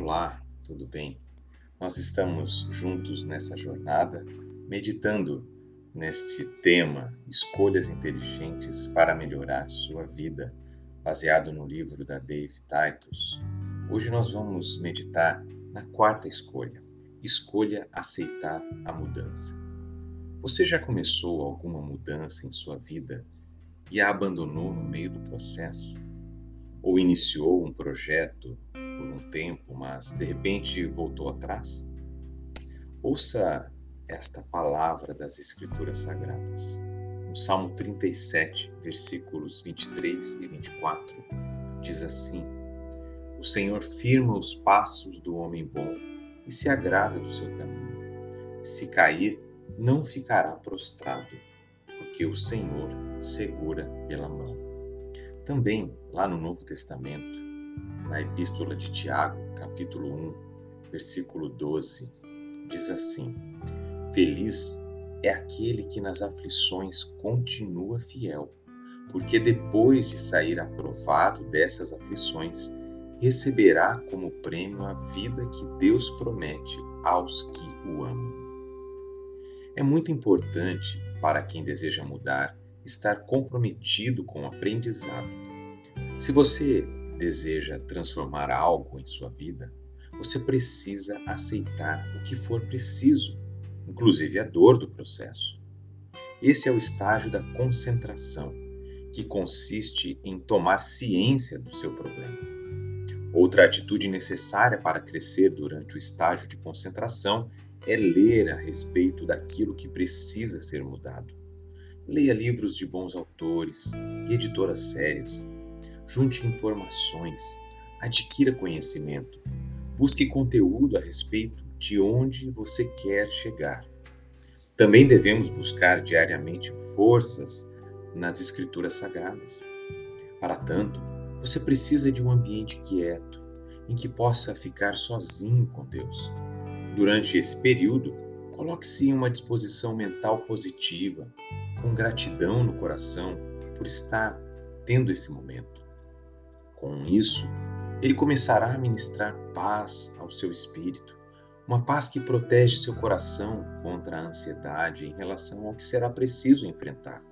Olá, tudo bem? Nós estamos juntos nessa jornada, meditando neste tema Escolhas Inteligentes para Melhorar Sua Vida, baseado no livro da Dave Titus. Hoje nós vamos meditar na quarta escolha: escolha aceitar a mudança. Você já começou alguma mudança em sua vida e a abandonou no meio do processo? Ou iniciou um projeto por um tempo, mas de repente voltou atrás? Ouça esta palavra das Escrituras Sagradas. No Salmo 37, versículos 23 e 24, diz assim: O Senhor firma os passos do homem bom e se agrada do seu caminho. Se cair, não ficará prostrado, porque o Senhor segura pela mão. Também, lá no Novo Testamento, na Epístola de Tiago, capítulo 1, versículo 12, diz assim: Feliz é aquele que nas aflições continua fiel, porque depois de sair aprovado dessas aflições, receberá como prêmio a vida que Deus promete aos que o amam. É muito importante para quem deseja mudar estar comprometido com o aprendizado. Se você deseja transformar algo em sua vida, você precisa aceitar o que for preciso, inclusive a dor do processo. Esse é o estágio da concentração, que consiste em tomar ciência do seu problema. Outra atitude necessária para crescer durante o estágio de concentração é ler a respeito daquilo que precisa ser mudado. Leia livros de bons autores e editoras sérias. Junte informações, adquira conhecimento, busque conteúdo a respeito de onde você quer chegar. Também devemos buscar diariamente forças nas Escrituras Sagradas. Para tanto, você precisa de um ambiente quieto, em que possa ficar sozinho com Deus. Durante esse período, coloque-se em uma disposição mental positiva, com gratidão no coração por estar tendo esse momento. Com isso, ele começará a ministrar paz ao seu espírito, uma paz que protege seu coração contra a ansiedade em relação ao que será preciso enfrentar.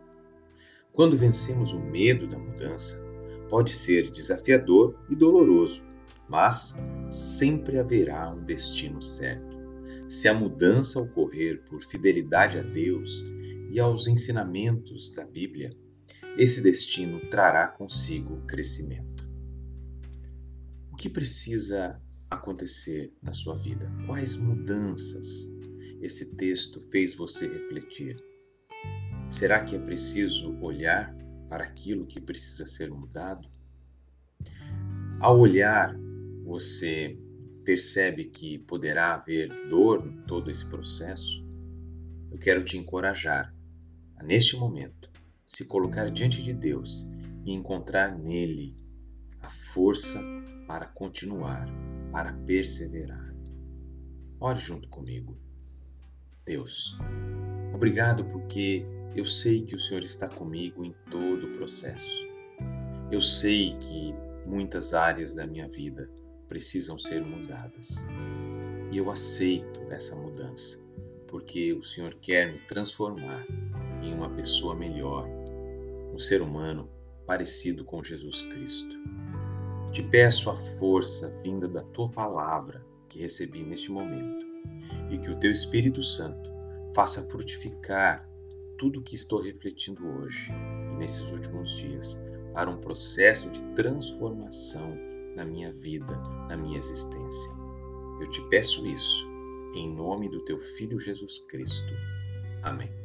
Quando vencemos o medo da mudança, pode ser desafiador e doloroso, mas sempre haverá um destino certo. Se a mudança ocorrer por fidelidade a Deus e aos ensinamentos da Bíblia, esse destino trará consigo crescimento. O que precisa acontecer na sua vida? Quais mudanças esse texto fez você refletir? Será que é preciso olhar para aquilo que precisa ser mudado? Ao olhar, você percebe que poderá haver dor em todo esse processo? Eu quero te encorajar a, neste momento, se colocar diante de Deus e encontrar nele a força para continuar, para perseverar. Ore junto comigo. Deus, obrigado porque eu sei que o Senhor está comigo em todo o processo. Eu sei que muitas áreas da minha vida precisam ser mudadas. E eu aceito essa mudança, porque o Senhor quer me transformar em uma pessoa melhor, um ser humano parecido com Jesus Cristo. Te peço a força vinda da tua palavra que recebi neste momento e que o teu Espírito Santo faça frutificar tudo o que estou refletindo hoje e nesses últimos dias para um processo de transformação na minha vida, na minha existência. Eu te peço isso em nome do teu Filho Jesus Cristo. Amém.